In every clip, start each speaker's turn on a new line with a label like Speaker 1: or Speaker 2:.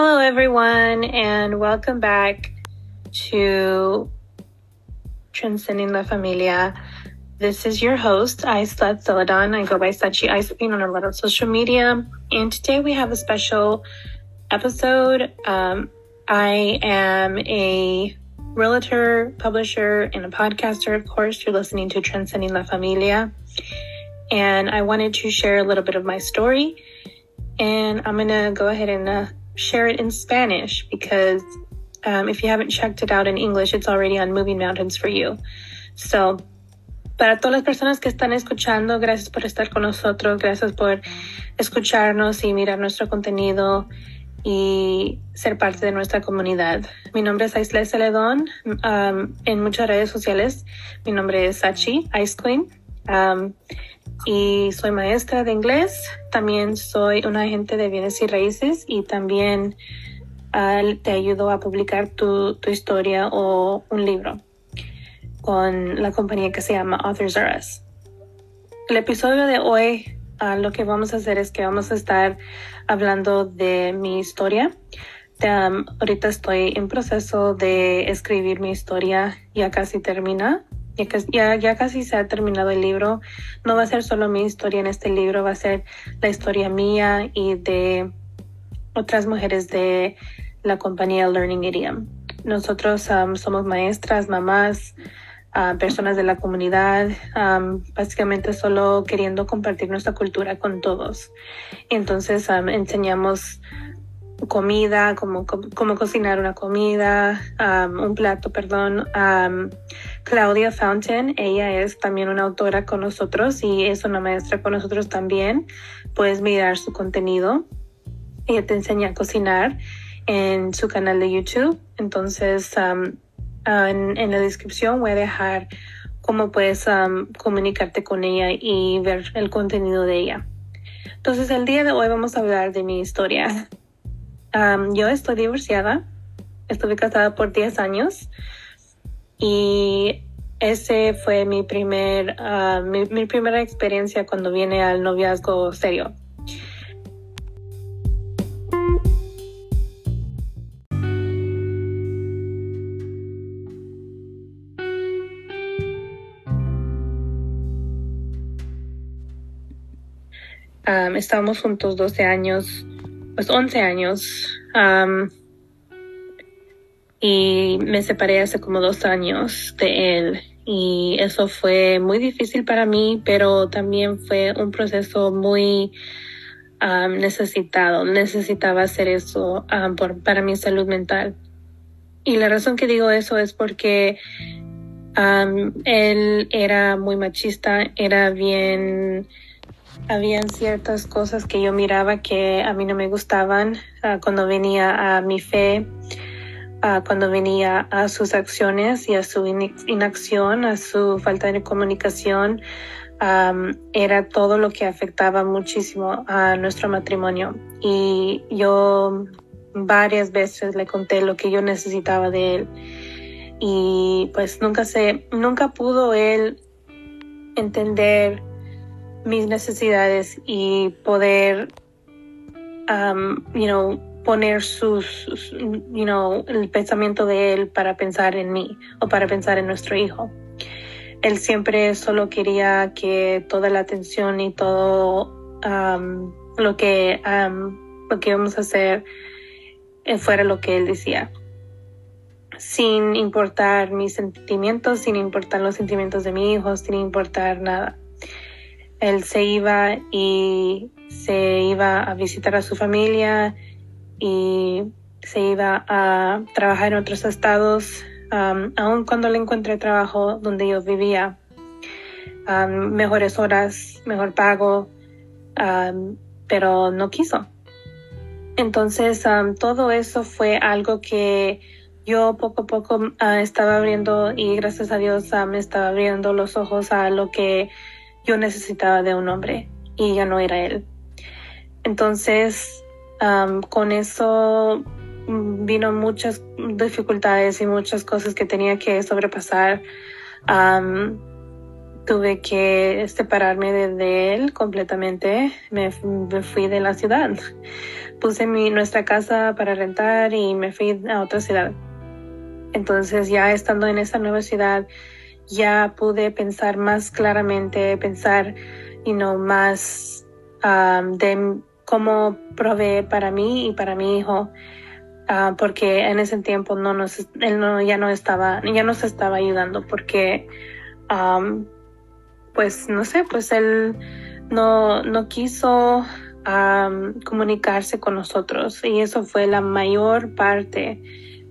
Speaker 1: Hello, everyone, and welcome back to Transcending La Familia. This is your host, Aislat Celadon. I go by Sachi Ice on a lot of social media. And today we have a special episode. Um, I am a realtor, publisher, and a podcaster, of course. You're listening to Transcending La Familia. And I wanted to share a little bit of my story. And I'm going to go ahead and uh, share it in Spanish because um, if you haven't checked it out in English, it's already on Moving Mountains for you. So, para todas las personas que están escuchando, gracias por estar con nosotros, gracias por escucharnos y mirar nuestro contenido y ser parte de nuestra comunidad. Mi nombre es Aisle Celedón. Um, en muchas redes sociales, mi nombre es Sachi, Ice Queen. Um, y soy maestra de inglés. También soy un agente de bienes y raíces y también uh, te ayudo a publicar tu, tu, historia o un libro con la compañía que se llama Authors R Us. El episodio de hoy uh, lo que vamos a hacer es que vamos a estar hablando de mi historia. Ahorita estoy en proceso de escribir mi historia, ya casi termina ya, ya, casi se ha terminado el libro. No va a ser solo mi historia en este libro, va a ser la historia mía y de otras mujeres de la compañía Learning Idiom. Nosotros um, somos maestras, mamás, uh, personas de la comunidad, um, básicamente solo queriendo compartir nuestra cultura con todos. Entonces um, enseñamos comida, cómo, cómo, cocinar una comida, um, un plato, perdón. Um, Claudia Fountain, ella es también una autora con nosotros y es una maestra con nosotros también. Puedes mirar su contenido. Ella te enseña a cocinar en su canal de YouTube. Entonces, um, en, en, la descripción voy a dejar cómo puedes comunicarte con ella y ver el contenido de ella. Entonces, el día de hoy vamos a hablar de mi historia yo estoy divorciada, estuve casada por 10 años y ese fue mi primer, mi, mi primera experiencia cuando viene al noviazgo serio. Um, estábamos juntos 12 años pues 11 años. y me separé hace como dos años de él. Y eso fue muy difícil para mí, pero también fue un proceso muy necesitado. Necesitaba hacer eso por, para mi salud mental. Y la razón que digo eso es porque él era muy machista, era bien habían ciertas cosas que yo miraba que a mí no me gustaban uh, cuando venía a mi fe, uh, cuando venía a sus acciones y a su inacción, a su falta de comunicación. Era todo lo que afectaba muchísimo a nuestro matrimonio. Y yo varias veces le conté lo que yo necesitaba de él. Y pues nunca se, nunca pudo él entender mis necesidades y poder, um, you know, poner sus, you know, el pensamiento de él para pensar en mí o para pensar en nuestro hijo. Él siempre solo quería que toda la atención y todo um, lo que um, lo que íbamos a hacer eh, fuera lo que él decía sin importar mis sentimientos, sin importar los sentimientos de mi hijo, sin importar nada él se iba y se iba a visitar a su familia y se iba a trabajar en otros estados, um, aun cuando le encontré trabajo donde yo vivía, um, mejores horas, mejor pago, um, pero no quiso. Entonces, todo eso fue algo que yo poco a poco uh, estaba abriendo y gracias a Dios me estaba abriendo los ojos a lo que yo necesitaba de un hombre y ya no era él. Entonces, con eso mm, vino muchas dificultades y muchas cosas que tenía que sobrepasar. tuve que separarme de, él completamente. Me, fui de la ciudad. Puse nuestra casa para rentar y me fui a otra ciudad. Entonces ya estando en esa nueva ciudad, ya pude pensar más claramente, pensar, you know, más um, de cómo proveer para mí y para mi hijo. Uh, porque en ese tiempo no nos, él no, ya no estaba, ya nos estaba ayudando porque, um, pues no sé, pues él no, no quiso um, comunicarse con nosotros y eso fue la mayor parte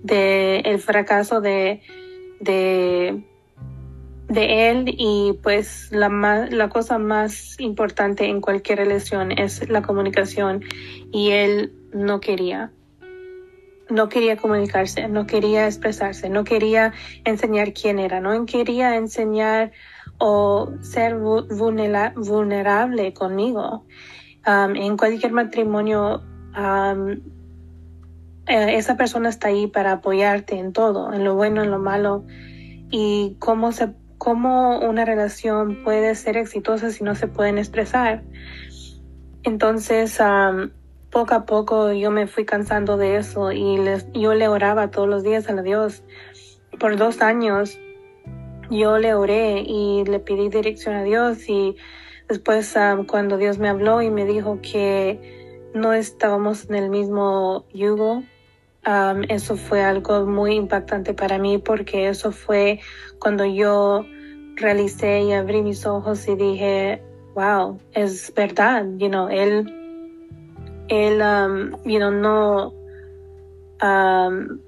Speaker 1: del el fracaso de, de de él y pues la, la cosa más importante en cualquier relación es la comunicación y él no quería. No quería comunicarse, no quería expresarse, no quería enseñar quién era, no quería enseñar o ser vulnerable conmigo. Um, en cualquier matrimonio, um, eh, esa persona está ahí para apoyarte en todo, en lo bueno, en lo malo, y cómo se cómo una relación puede ser exitosa si no se pueden expresar. Entonces, poco a poco yo me fui cansando de eso y yo le oraba todos los días a Dios. Por dos años yo le oré y le pedí dirección a Dios y después cuando Dios me habló y me dijo que no estábamos en el mismo yugo, eso fue algo muy impactante para mí porque eso fue cuando yo realicé y abrí mis ojos y dije, wow, es verdad, you know, él, él, um, you know, no, um,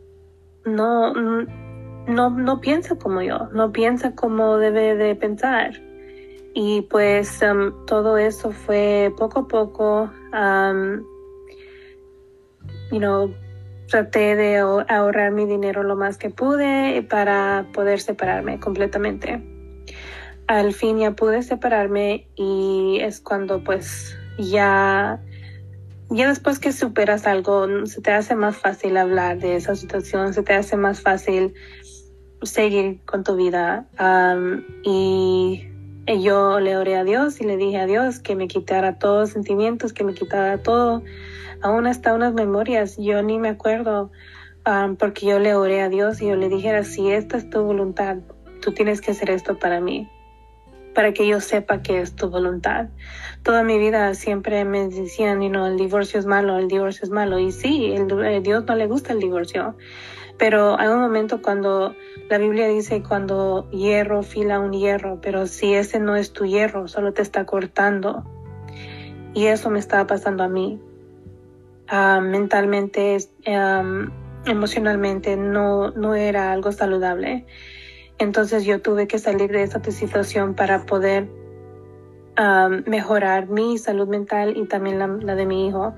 Speaker 1: no, no, no piensa como yo, no piensa como debe de pensar. Y pues um, todo eso fue poco a poco, you know, traté de ahorrar mi dinero lo más que pude para poder separarme completamente. Al fin ya pude separarme y es cuando pues ya, ya después que superas algo, se te hace más fácil hablar de esa situación, se te hace más fácil seguir con tu vida. y yo le oré a Dios y le dije a Dios que me quitara todos los sentimientos, que me quitara todo aún hasta unas memorias, yo ni me acuerdo, um, porque yo le oré a Dios y yo le dijera, si esta es tu voluntad, tú tienes que hacer esto para mí, para que yo sepa que es tu voluntad. Toda mi vida siempre me decían, you know, el divorcio es malo, el divorcio es malo, y sí, el, a Dios no le gusta el divorcio. Pero hay un momento cuando la Biblia dice cuando hierro fila un hierro, pero si ese no es tu hierro, solo te está cortando. Y eso me estaba pasando a mí. Ah, mentalmente, emocionalmente, no, no era algo saludable. Entonces yo tuve que salir de esa situación para poder mejorar mi salud mental y también la, de mi hijo.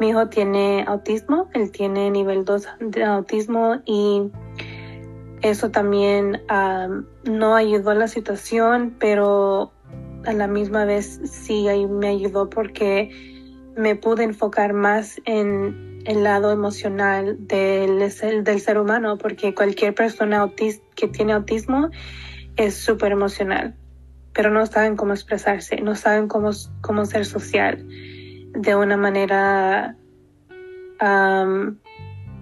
Speaker 1: Mi hijo tiene autismo, él tiene nivel 2 de autismo y eso también no ayudó a la situación, pero a la misma vez sí me ayudó porque me pude enfocar más en el lado emocional del, del ser humano, porque cualquier persona que tiene autismo es súper emocional, pero no saben cómo expresarse, no saben cómo, cómo ser social de una manera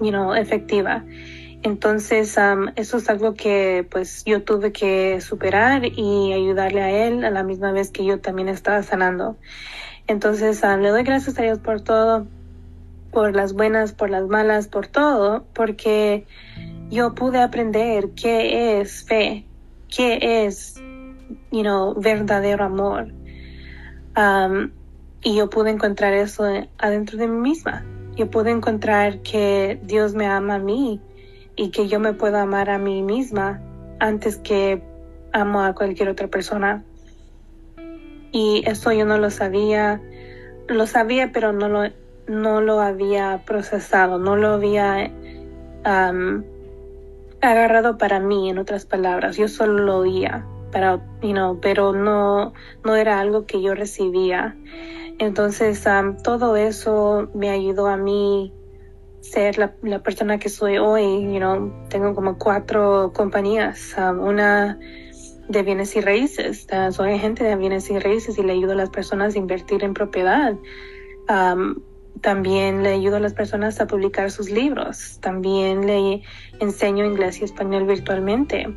Speaker 1: you know, efectiva. Entonces, um, eso es algo que pues yo tuve que superar y ayudarle a él a la misma vez que yo también estaba sanando. Entonces, ah, le doy gracias a Dios por todo, por las buenas, por las malas, por todo, porque yo pude aprender qué es fe, qué es, you know, verdadero amor. y yo pude encontrar eso adentro de mí misma. Yo pude encontrar que Dios me ama a mí y que yo me puedo amar a mí misma antes que amo a cualquier otra persona y eso yo no lo sabía, lo sabía pero no lo, no lo había procesado, no lo había agarrado para mí, en otras palabras, yo solo lo oía, para, you pero no, no era algo que yo recibía. Entonces todo eso me ayudó a mí ser la, la, persona que soy hoy, you know, tengo como cuatro compañías, una de bienes y raíces. soy agente de bienes y raíces y le ayudo a las personas a invertir en propiedad. también le ayudo a las personas a publicar sus libros. También le enseño inglés y español virtualmente.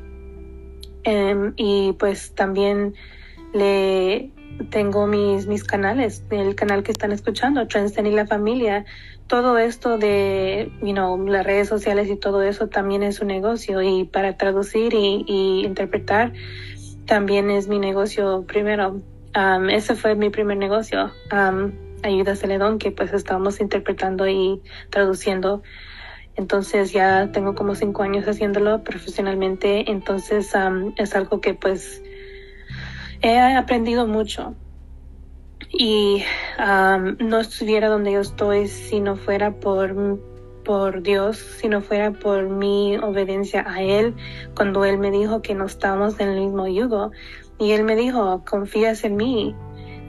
Speaker 1: Em, y pues también le tengo mis, mis canales, el canal que están escuchando, Transcend y la familia. Todo esto de, you know, las redes sociales y todo eso también es un negocio y para traducir y, interpretar también es mi negocio primero. Um, ese fue mi primer negocio, um, Ayuda Celedón, que pues estábamos interpretando y traduciendo. Entonces ya tengo como cinco años haciéndolo profesionalmente, entonces um, es algo que pues he aprendido mucho y no estuviera donde yo estoy si no fuera por, por Dios, si no fuera por mi obediencia a Él cuando Él me dijo que no estábamos en el mismo yugo. Y Él me dijo, confías en mí,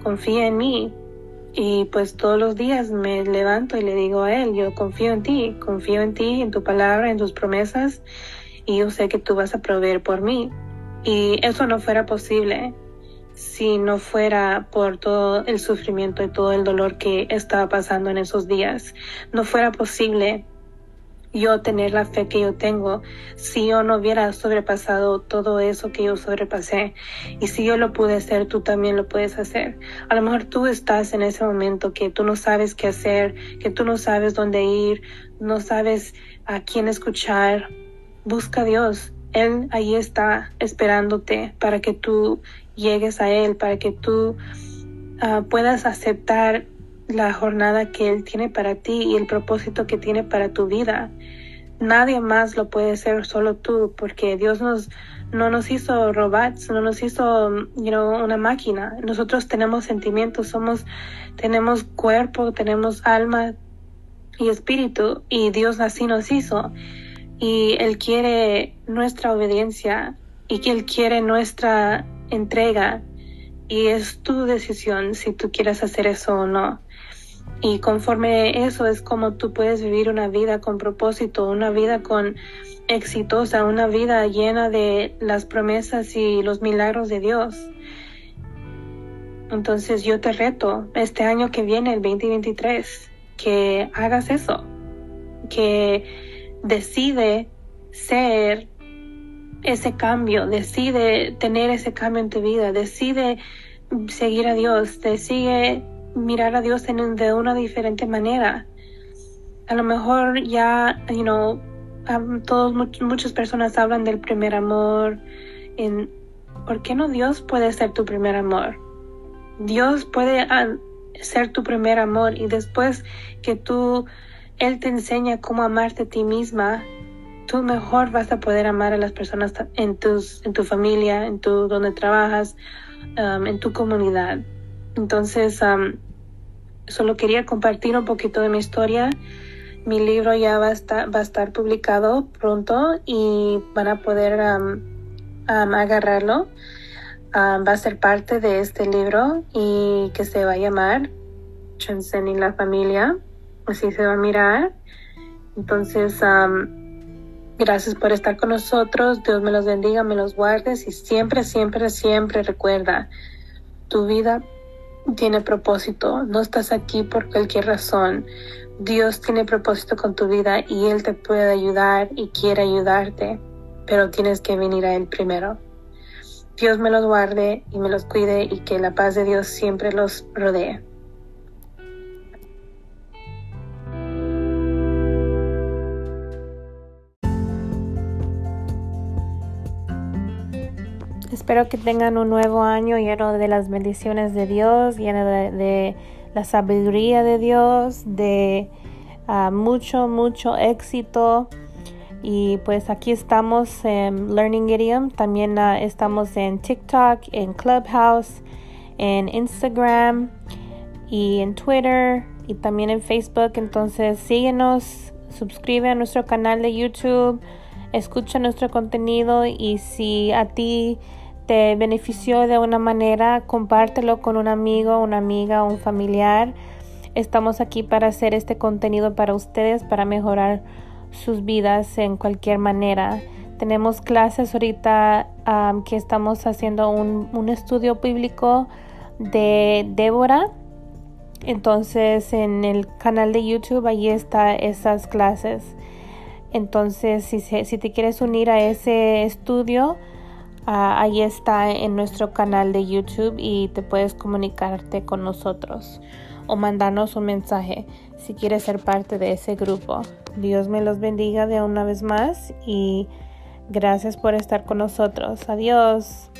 Speaker 1: confía en mí. Y pues todos los días me levanto y le digo a Él, yo confío en ti, confío en ti, en tu palabra, en tus promesas, y yo sé que tú vas a proveer por mí. Y eso no fuera posible si no fuera por todo el sufrimiento y todo el dolor que estaba pasando en esos días. No fuera posible yo tener la fe que yo tengo si yo no hubiera sobrepasado todo eso que yo sobrepasé. Y si yo lo pude hacer, tú también lo puedes hacer. A lo mejor tú estás en ese momento que tú no sabes qué hacer, que tú no sabes dónde ir, no sabes a quién escuchar. Busca a Dios. Él ahí está esperándote para que tú llegues a Él, para que tú ah, puedas aceptar la jornada que Él tiene para ti y el propósito que tiene para tu vida. Nadie más lo puede hacer, solo tú, porque Dios nos, no nos hizo robots, no nos hizo una máquina. Nosotros tenemos sentimientos, somos, tenemos cuerpo, tenemos alma y espíritu, y Dios así nos hizo. Y Él quiere nuestra obediencia y que Él quiere nuestra entrega y es tu decisión si tú quieres hacer eso o no. Y conforme eso es como tú puedes vivir una vida con propósito, una vida con exitosa, una vida llena de las promesas y los milagros de Dios. Entonces yo te reto este año que viene, el 2023, que hagas eso, que decide ser ese cambio, decide tener ese cambio en tu vida, decide seguir a Dios, decide mirar a Dios en, de una diferente manera. A lo mejor ya, you know, todos, muchas personas hablan del primer amor. ¿Por qué no Dios puede ser tu primer amor? Dios puede ah, ser tu primer amor y después que tú, Él te enseña cómo amarte a ti misma, tú mejor vas a poder amar a las personas en, tus, en tu familia, en tu donde trabajas, um, en tu comunidad. Entonces, um, solo quería compartir un poquito de mi historia. Mi libro ya va a estar, va a estar publicado pronto y van a poder um, agarrarlo. va a ser parte de este libro y que se va a llamar Transcending la Familia. Así se va a mirar. Entonces, Gracias por estar con nosotros. Dios me los bendiga, me los guardes y siempre, siempre, siempre recuerda, tu vida tiene propósito. No estás aquí por cualquier razón. Dios tiene propósito con tu vida y Él te puede ayudar y quiere ayudarte, pero tienes que venir a Él primero. Dios me los guarde y me los cuide y que la paz de Dios siempre los rodee. Espero que tengan un nuevo año lleno de las bendiciones de Dios, lleno de, la sabiduría de Dios, de ah, mucho, mucho éxito. Y pues aquí estamos en Learning Idiom. También ah, estamos en TikTok, en Clubhouse, en Instagram y en Twitter y también en Facebook. Entonces síguenos, suscríbete a nuestro canal de YouTube, escucha nuestro contenido y si a ti te benefició de una manera, compártelo con un amigo, una amiga, un familiar. Estamos aquí para hacer este contenido para ustedes, para mejorar sus vidas en cualquier manera. Tenemos clases ahorita que estamos haciendo un, un estudio bíblico de Débora. Entonces en el canal de YouTube ahí está esas clases. Entonces si, si te quieres unir a ese estudio, Ah, ahí está en nuestro canal de YouTube y te puedes comunicarte con nosotros o mandarnos un mensaje si quieres ser parte de ese grupo. Dios me los bendiga de una vez más y gracias por estar con nosotros. Adiós.